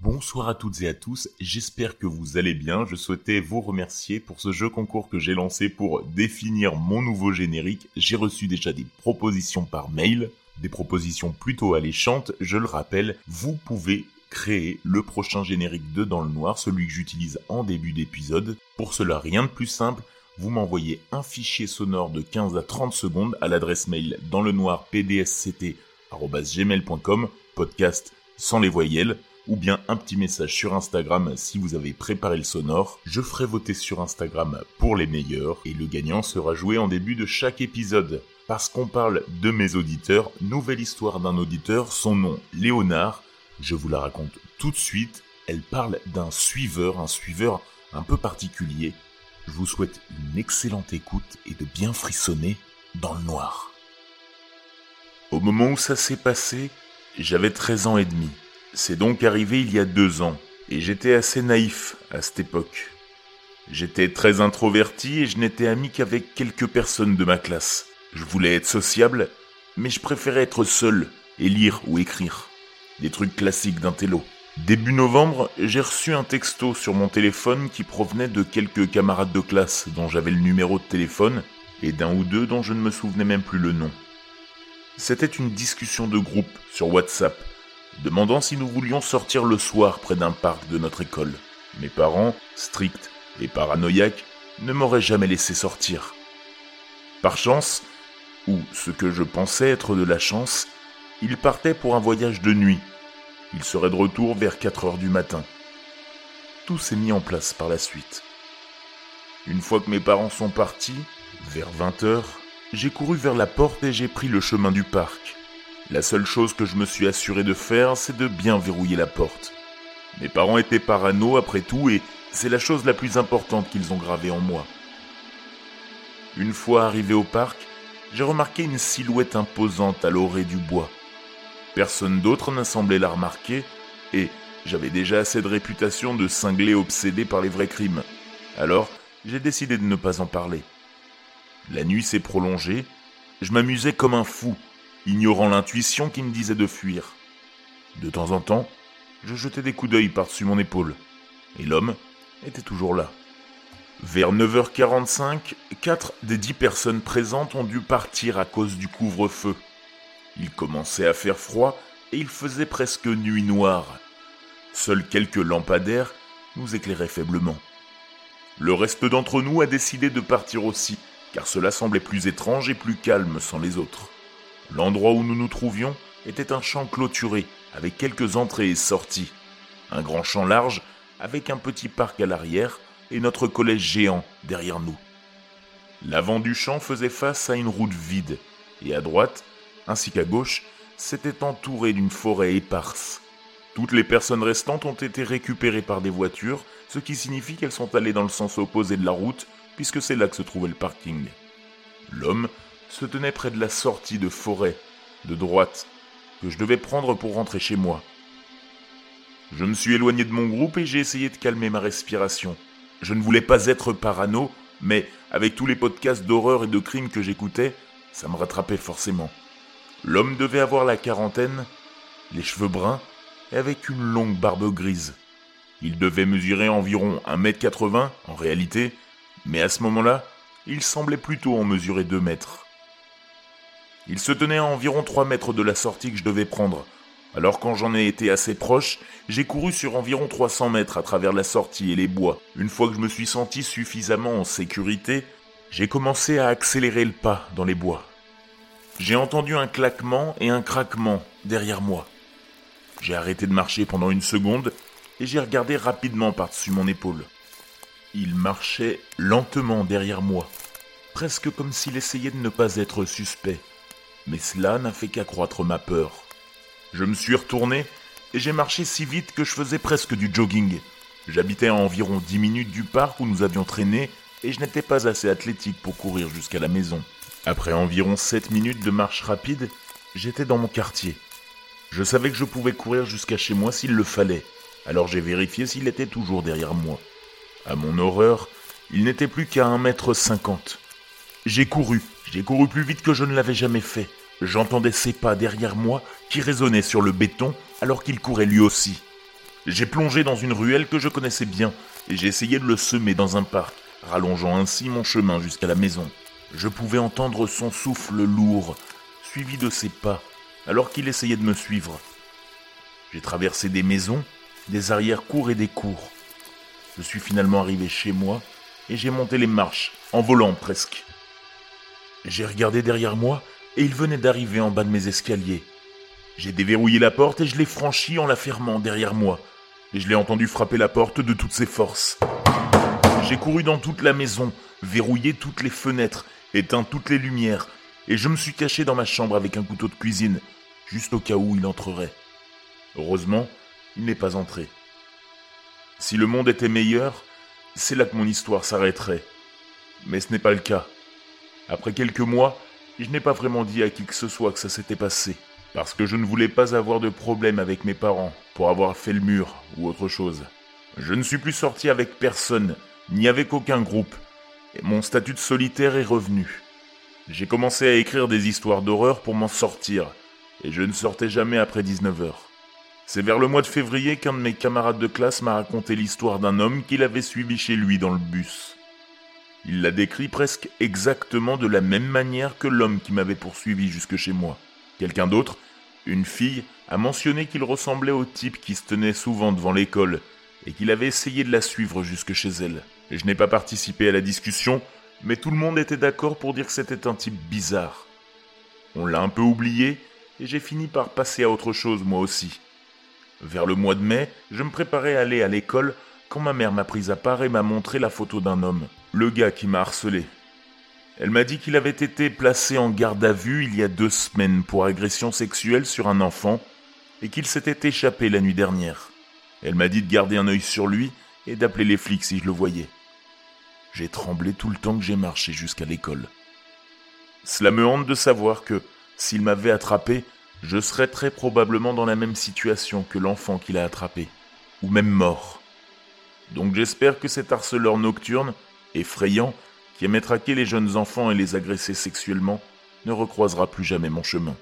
Bonsoir à toutes et à tous, j'espère que vous allez bien. Je souhaitais vous remercier pour ce jeu concours que j'ai lancé pour définir mon nouveau générique. J'ai reçu déjà des propositions par mail, des propositions plutôt alléchantes. Je le rappelle, vous pouvez créer le prochain générique de Dans le Noir, celui que j'utilise en début d'épisode. Pour cela, rien de plus simple, vous m'envoyez un fichier sonore de 15 à 30 secondes à l'adresse mail dans le noir pdsct.gmail.com, podcast sans les voyelles, ou bien un petit message sur Instagram si vous avez préparé le sonore. Je ferai voter sur Instagram pour les meilleurs, et le gagnant sera joué en début de chaque épisode. Parce qu'on parle de mes auditeurs, nouvelle histoire d'un auditeur, son nom Léonard, je vous la raconte tout de suite, elle parle d'un suiveur, un suiveur un peu particulier. Je vous souhaite une excellente écoute et de bien frissonner dans le noir. Au moment où ça s'est passé, j'avais 13 ans et demi. C'est donc arrivé il y a deux ans, et j'étais assez naïf à cette époque. J'étais très introverti et je n'étais ami qu'avec quelques personnes de ma classe. Je voulais être sociable, mais je préférais être seul et lire ou écrire. Des trucs classiques d'un télo. Début novembre, j'ai reçu un texto sur mon téléphone qui provenait de quelques camarades de classe dont j'avais le numéro de téléphone et d'un ou deux dont je ne me souvenais même plus le nom. C'était une discussion de groupe sur WhatsApp, demandant si nous voulions sortir le soir près d'un parc de notre école. Mes parents, stricts et paranoïaques, ne m'auraient jamais laissé sortir. Par chance, ou ce que je pensais être de la chance, ils partaient pour un voyage de nuit. Ils seraient de retour vers 4 heures du matin. Tout s'est mis en place par la suite. Une fois que mes parents sont partis, vers 20 heures, j'ai couru vers la porte et j'ai pris le chemin du parc. La seule chose que je me suis assuré de faire, c'est de bien verrouiller la porte. Mes parents étaient parano après tout et c'est la chose la plus importante qu'ils ont gravée en moi. Une fois arrivé au parc, j'ai remarqué une silhouette imposante à l'orée du bois. Personne d'autre n'a semblé la remarquer et j'avais déjà assez de réputation de cinglé obsédé par les vrais crimes. Alors, j'ai décidé de ne pas en parler. La nuit s'est prolongée, je m'amusais comme un fou, ignorant l'intuition qui me disait de fuir. De temps en temps, je jetais des coups d'œil par-dessus mon épaule, et l'homme était toujours là. Vers 9h45, quatre des dix personnes présentes ont dû partir à cause du couvre-feu. Il commençait à faire froid et il faisait presque nuit noire. Seuls quelques lampadaires nous éclairaient faiblement. Le reste d'entre nous a décidé de partir aussi, car cela semblait plus étrange et plus calme sans les autres. L'endroit où nous nous trouvions était un champ clôturé, avec quelques entrées et sorties. Un grand champ large, avec un petit parc à l'arrière, et notre collège géant derrière nous. L'avant du champ faisait face à une route vide, et à droite, ainsi qu'à gauche, c'était entouré d'une forêt éparse. Toutes les personnes restantes ont été récupérées par des voitures, ce qui signifie qu'elles sont allées dans le sens opposé de la route, puisque c'est là que se trouvait le parking. L'homme se tenait près de la sortie de forêt, de droite, que je devais prendre pour rentrer chez moi. Je me suis éloigné de mon groupe et j'ai essayé de calmer ma respiration. Je ne voulais pas être parano, mais avec tous les podcasts d'horreur et de crimes que j'écoutais, ça me rattrapait forcément. L'homme devait avoir la quarantaine, les cheveux bruns et avec une longue barbe grise. Il devait mesurer environ 1m80 en réalité, mais à ce moment-là, il semblait plutôt en mesurer 2 mètres. Il se tenait à environ 3 mètres de la sortie que je devais prendre. Alors quand j'en ai été assez proche, j'ai couru sur environ 300 mètres à travers la sortie et les bois. Une fois que je me suis senti suffisamment en sécurité, j'ai commencé à accélérer le pas dans les bois. J'ai entendu un claquement et un craquement derrière moi. J'ai arrêté de marcher pendant une seconde et j'ai regardé rapidement par-dessus mon épaule. Il marchait lentement derrière moi, presque comme s'il essayait de ne pas être suspect. Mais cela n'a fait qu'accroître ma peur. Je me suis retourné et j'ai marché si vite que je faisais presque du jogging. J'habitais à environ dix minutes du parc où nous avions traîné et je n'étais pas assez athlétique pour courir jusqu'à la maison. Après environ 7 minutes de marche rapide, j'étais dans mon quartier. Je savais que je pouvais courir jusqu'à chez moi s'il le fallait, alors j'ai vérifié s'il était toujours derrière moi. À mon horreur, il n'était plus qu'à un mètre cinquante. J'ai couru, j'ai couru plus vite que je ne l'avais jamais fait. J'entendais ses pas derrière moi qui résonnaient sur le béton alors qu'il courait lui aussi. J'ai plongé dans une ruelle que je connaissais bien et j'ai essayé de le semer dans un parc, rallongeant ainsi mon chemin jusqu'à la maison. Je pouvais entendre son souffle lourd, suivi de ses pas, alors qu'il essayait de me suivre. J'ai traversé des maisons, des arrière-cours et des cours. Je suis finalement arrivé chez moi et j'ai monté les marches, en volant presque. J'ai regardé derrière moi et il venait d'arriver en bas de mes escaliers. J'ai déverrouillé la porte et je l'ai franchie en la fermant derrière moi. Et je l'ai entendu frapper la porte de toutes ses forces. J'ai couru dans toute la maison, verrouillé toutes les fenêtres, éteint toutes les lumières, et je me suis caché dans ma chambre avec un couteau de cuisine, juste au cas où il entrerait. Heureusement, il n'est pas entré. Si le monde était meilleur, c'est là que mon histoire s'arrêterait. Mais ce n'est pas le cas. Après quelques mois, je n'ai pas vraiment dit à qui que ce soit que ça s'était passé, parce que je ne voulais pas avoir de problème avec mes parents pour avoir fait le mur ou autre chose. Je ne suis plus sorti avec personne, ni avec aucun groupe, et mon statut de solitaire est revenu. J'ai commencé à écrire des histoires d'horreur pour m'en sortir, et je ne sortais jamais après 19 heures. C'est vers le mois de février qu'un de mes camarades de classe m'a raconté l'histoire d'un homme qu'il avait suivi chez lui dans le bus. Il l'a décrit presque exactement de la même manière que l'homme qui m'avait poursuivi jusque chez moi. Quelqu'un d'autre, une fille, a mentionné qu'il ressemblait au type qui se tenait souvent devant l'école et qu'il avait essayé de la suivre jusque chez elle. je n'ai pas participé à la discussion, mais tout le monde était d'accord pour dire que c'était un type bizarre. On l'a un peu oublié et j'ai fini par passer à autre chose moi aussi. Vers le mois de mai, je me préparais à aller à l'école quand ma mère m'a prise à part et m'a montré la photo d'un homme, le gars qui m'a harcelé. Elle m'a dit qu'il avait été placé en garde à vue il y a deux semaines pour agression sexuelle sur un enfant et qu'il s'était échappé la nuit dernière. Elle m'a dit de garder un œil sur lui et d'appeler les flics si je le voyais. J'ai tremblé tout le temps que j'ai marché jusqu'à l'école. Cela me hante de savoir que, s'il m'avait attrapé, je serais très probablement dans la même situation que l'enfant qu'il a attrapé, ou même mort. Donc j'espère que cet harceleur nocturne, effrayant, qui aimait traquer les jeunes enfants et les agresser sexuellement, ne recroisera plus jamais mon chemin.